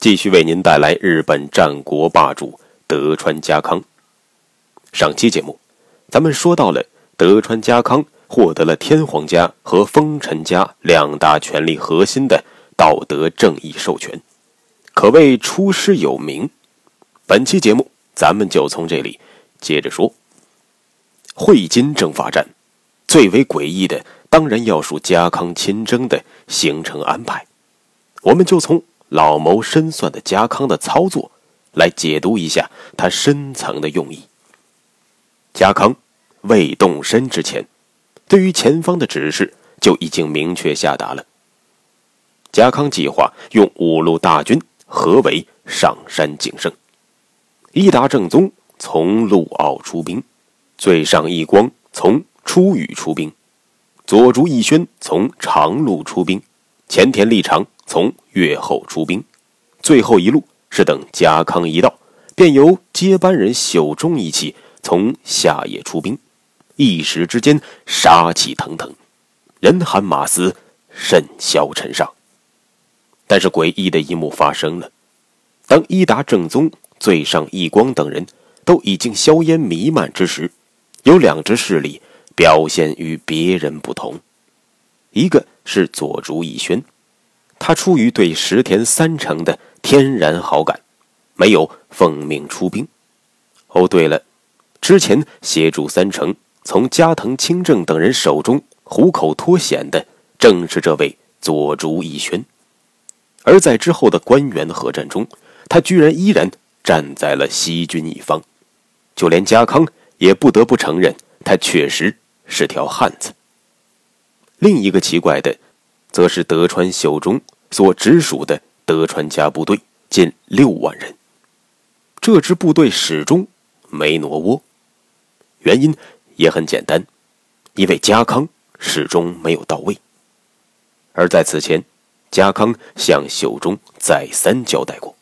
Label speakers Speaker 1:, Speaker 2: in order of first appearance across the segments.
Speaker 1: 继续为您带来日本战国霸主德川家康。上期节目，咱们说到了德川家康获得了天皇家和丰臣家两大权力核心的道德正义授权，可谓出师有名。本期节目，咱们就从这里接着说。会津征伐战，最为诡异的当然要数家康亲征的行程安排，我们就从。老谋深算的家康的操作，来解读一下他深层的用意。家康未动身之前，对于前方的指示就已经明确下达了。家康计划用五路大军合围上山景胜，伊达正宗从陆奥出兵，最上义光从出羽出兵，左竹义宣从长路出兵，前田利长。从越后出兵，最后一路是等家康一到，便由接班人秀忠一起从下野出兵，一时之间杀气腾腾，人喊马嘶，甚嚣尘上。但是诡异的一幕发生了，当伊达正宗、最上义光等人都已经硝烟弥漫之时，有两支势力表现与别人不同，一个是左竹义宣。他出于对石田三成的天然好感，没有奉命出兵。哦，对了，之前协助三成从加藤清正等人手中虎口脱险的，正是这位左竹义宣。而在之后的官员合战中，他居然依然站在了西军一方，就连家康也不得不承认，他确实是条汉子。另一个奇怪的。则是德川秀忠所直属的德川家部队近六万人，这支部队始终没挪窝，原因也很简单，因为家康始终没有到位。而在此前，家康向秀忠再三交代过，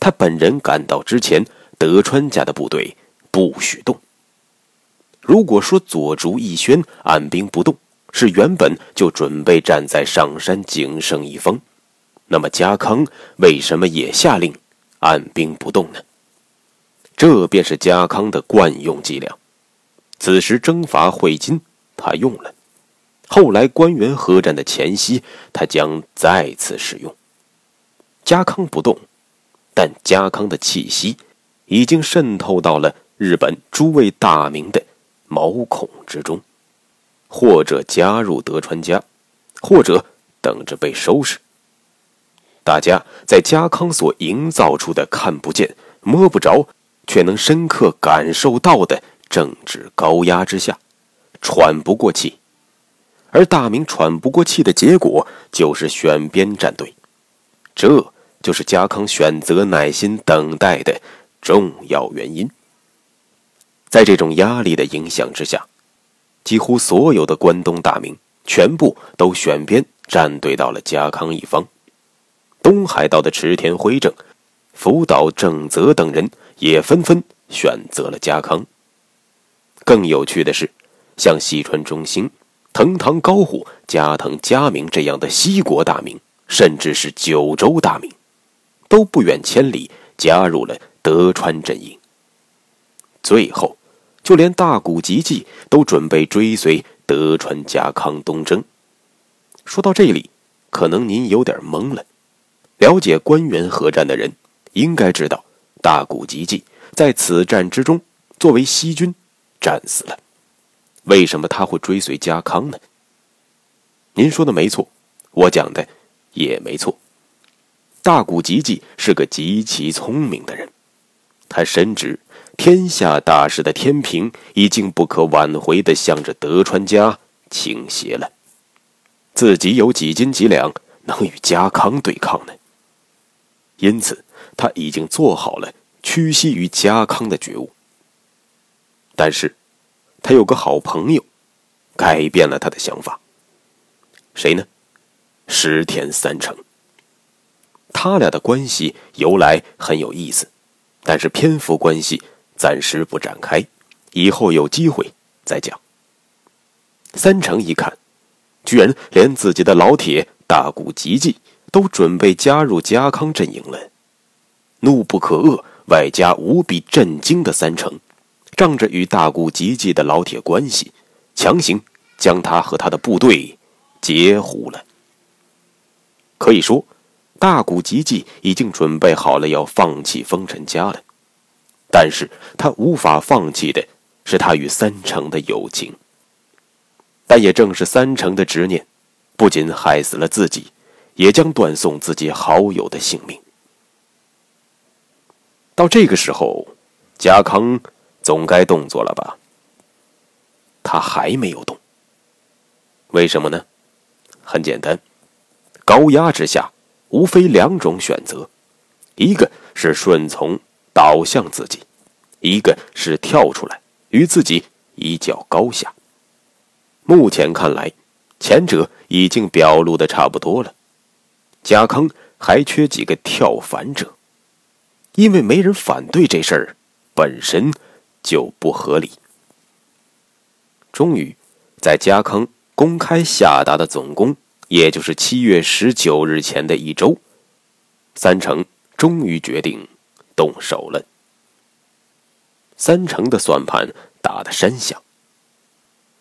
Speaker 1: 他本人赶到之前，德川家的部队不许动。如果说左竹义宣按兵不动，是原本就准备站在上山景胜一方，那么家康为什么也下令按兵不动呢？这便是家康的惯用伎俩。此时征伐会津，他用了；后来官员合战的前夕，他将再次使用。家康不动，但家康的气息已经渗透到了日本诸位大名的毛孔之中。或者加入德川家，或者等着被收拾。大家在家康所营造出的看不见、摸不着，却能深刻感受到的政治高压之下，喘不过气。而大明喘不过气的结果，就是选边站队。这就是家康选择耐心等待的重要原因。在这种压力的影响之下。几乎所有的关东大名全部都选边站队到了家康一方，东海道的池田辉正、福岛正则等人也纷纷选择了家康。更有趣的是，像西川中兴、藤堂高虎、加藤嘉明这样的西国大名，甚至是九州大名，都不远千里加入了德川阵营。最后。就连大谷吉继都准备追随德川家康东征。说到这里，可能您有点懵了。了解官员合战的人应该知道，大谷吉继在此战之中作为西军战死了。为什么他会追随家康呢？您说的没错，我讲的也没错。大谷吉继是个极其聪明的人，他深知。天下大势的天平已经不可挽回的向着德川家倾斜了，自己有几斤几两能与家康对抗呢？因此他已经做好了屈膝于家康的觉悟。但是，他有个好朋友，改变了他的想法。谁呢？石田三成。他俩的关系由来很有意思，但是篇幅关系暂时不展开，以后有机会再讲。三成一看，居然连自己的老铁大谷吉继都准备加入家康阵营了，怒不可遏，外加无比震惊的三成。仗着与大谷吉继的老铁关系，强行将他和他的部队截胡了。可以说，大谷吉继已经准备好了要放弃丰臣家了，但是他无法放弃的是他与三成的友情。但也正是三成的执念，不仅害死了自己，也将断送自己好友的性命。到这个时候，家康。总该动作了吧？他还没有动。为什么呢？很简单，高压之下，无非两种选择：一个是顺从倒向自己，一个是跳出来与自己一较高下。目前看来，前者已经表露的差不多了。贾康还缺几个跳反者，因为没人反对这事儿本身。就不合理。终于，在家康公开下达的总攻，也就是七月十九日前的一周，三成终于决定动手了。三成的算盘打得山响。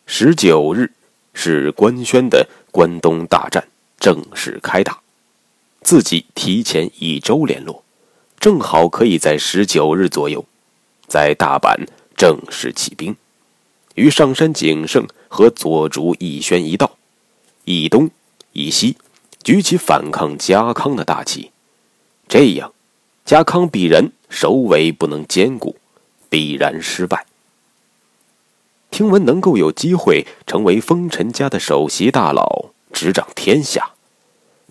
Speaker 1: 十九日是官宣的关东大战正式开打，自己提前一周联络，正好可以在十九日左右。在大阪正式起兵，与上山景胜和佐竹义宣一道，以东以西，举起反抗家康的大旗。这样，家康必然首尾不能兼顾，必然失败。听闻能够有机会成为丰臣家的首席大佬，执掌天下，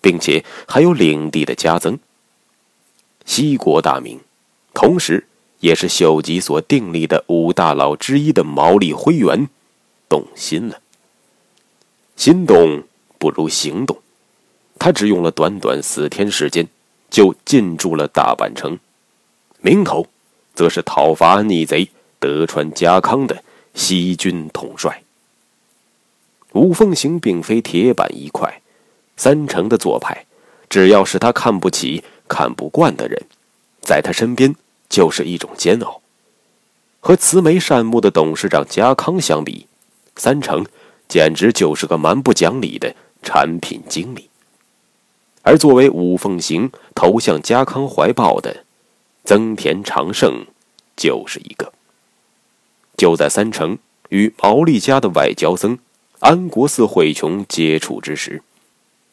Speaker 1: 并且还有领地的加增，西国大名，同时。也是秀吉所订立的五大佬之一的毛利辉元，动心了。心动不如行动，他只用了短短四天时间，就进驻了大阪城。名头，则是讨伐逆贼德川家康的西军统帅。五凤行并非铁板一块，三成的做派，只要是他看不起、看不惯的人，在他身边。就是一种煎熬。和慈眉善目的董事长家康相比，三成简直就是个蛮不讲理的产品经理。而作为五凤行投向家康怀抱的增田长盛，就是一个。就在三成与毛利家的外交僧安国寺惠琼接触之时，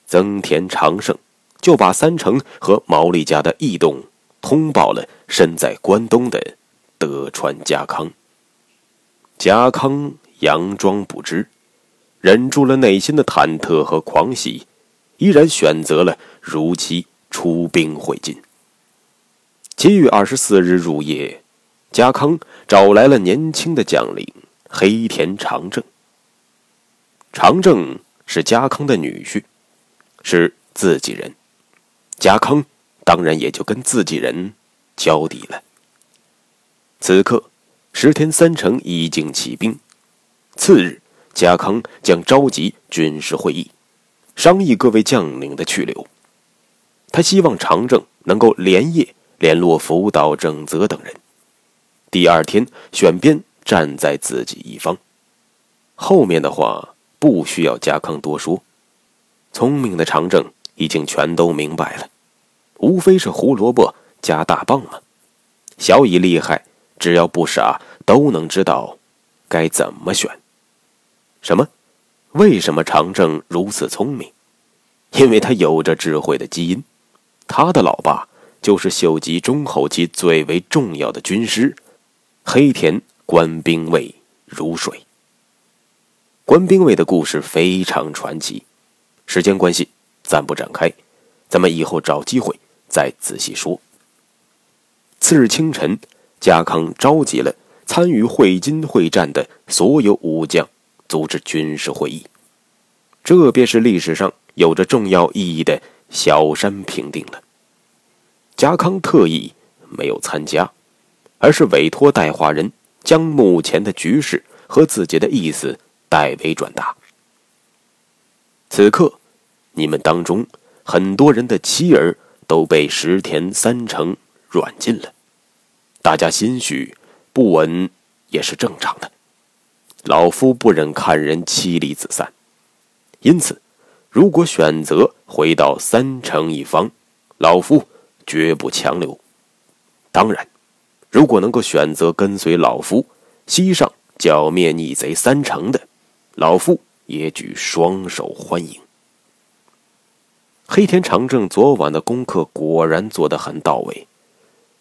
Speaker 1: 增田长盛就把三成和毛利家的异动。通报了身在关东的德川家康。家康佯装不知，忍住了内心的忐忑和狂喜，依然选择了如期出兵会晋。七月二十四日入夜，家康找来了年轻的将领黑田长政。长政是家康的女婿，是自己人。家康。当然也就跟自己人交底了。此刻，石田三成已经起兵。次日，家康将召集军事会议，商议各位将领的去留。他希望长政能够连夜联络福岛正则等人，第二天选边站在自己一方。后面的话不需要家康多说，聪明的长政已经全都明白了。无非是胡萝卜加大棒嘛，小以厉害，只要不傻，都能知道该怎么选。什么？为什么长政如此聪明？因为他有着智慧的基因。他的老爸就是秀吉中后期最为重要的军师，黑田官兵卫如水。官兵卫的故事非常传奇，时间关系暂不展开，咱们以后找机会。再仔细说。次日清晨，家康召集了参与会津会战的所有武将，组织军事会议。这便是历史上有着重要意义的小山平定了。家康特意没有参加，而是委托代化人将目前的局势和自己的意思代为转达。此刻，你们当中很多人的妻儿都被石田三成软禁了，大家心绪不稳也是正常的。老夫不忍看人妻离子散，因此，如果选择回到三成一方，老夫绝不强留。当然，如果能够选择跟随老夫西上剿灭逆贼三成的，老夫。也举双手欢迎。黑田长政昨晚的功课果然做得很到位。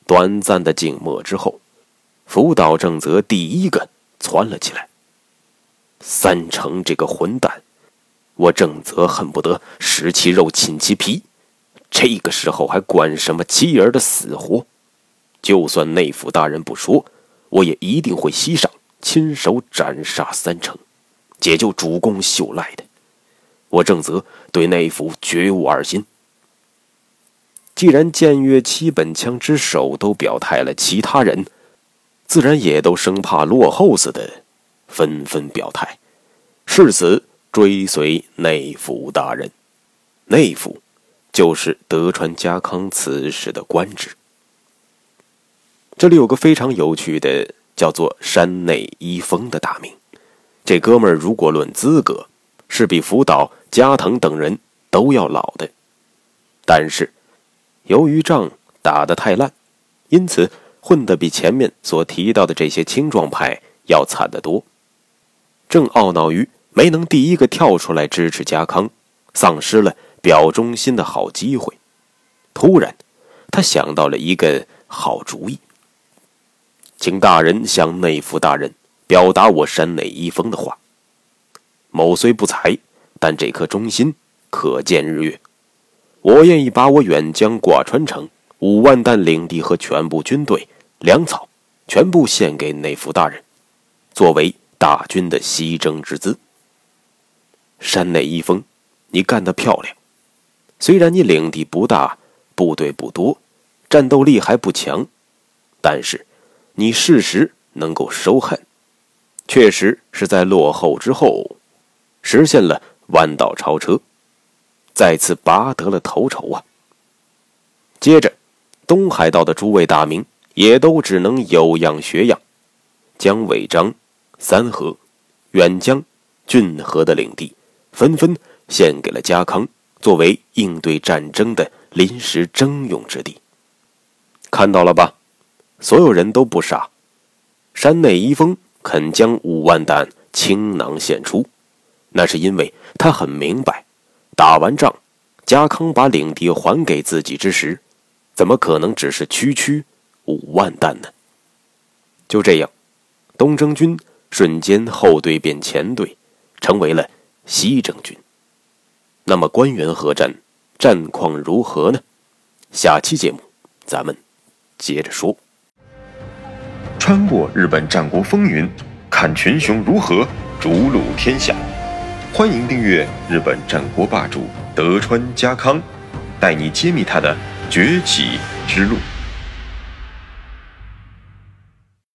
Speaker 1: 短暂的静默之后，福岛正则第一个窜了起来。三成这个混蛋，我正则恨不得食其肉寝其皮。这个时候还管什么妻儿的死活？就算内府大人不说，我也一定会西上亲手斩杀三成。解救主公秀赖的，我正则对内府绝无二心。既然僭越七本枪之首都表态了，其他人自然也都生怕落后似的，纷纷表态，誓死追随内府大人。内府就是德川家康此时的官职。这里有个非常有趣的，叫做山内一丰的大名。这哥们儿如果论资格，是比福岛、加藤等人都要老的。但是，由于仗打得太烂，因此混得比前面所提到的这些青壮派要惨得多。正懊恼于没能第一个跳出来支持家康，丧失了表忠心的好机会。突然，他想到了一个好主意，请大人向内府大人。表达我山内一封的话。某虽不才，但这颗忠心可见日月。我愿意把我远江挂川城五万担领地和全部军队粮草，全部献给内府大人，作为大军的西征之资。山内一峰，你干得漂亮。虽然你领地不大，部队不多，战斗力还不强，但是你事实能够收恨。确实是在落后之后，实现了弯道超车，再次拔得了头筹啊！接着，东海道的诸位大名也都只能有样学样，将尾章、三河、远江、郡河的领地纷纷献给了家康，作为应对战争的临时征用之地。看到了吧？所有人都不傻，山内一封。肯将五万担倾囊献出，那是因为他很明白，打完仗，家康把领地还给自己之时，怎么可能只是区区五万担呢？就这样，东征军瞬间后队变前队，成为了西征军。那么关原合战战况如何呢？下期节目咱们接着说。
Speaker 2: 穿过日本战国风云，看群雄如何逐鹿天下。欢迎订阅日本战国霸主德川家康，带你揭秘他的崛起之路。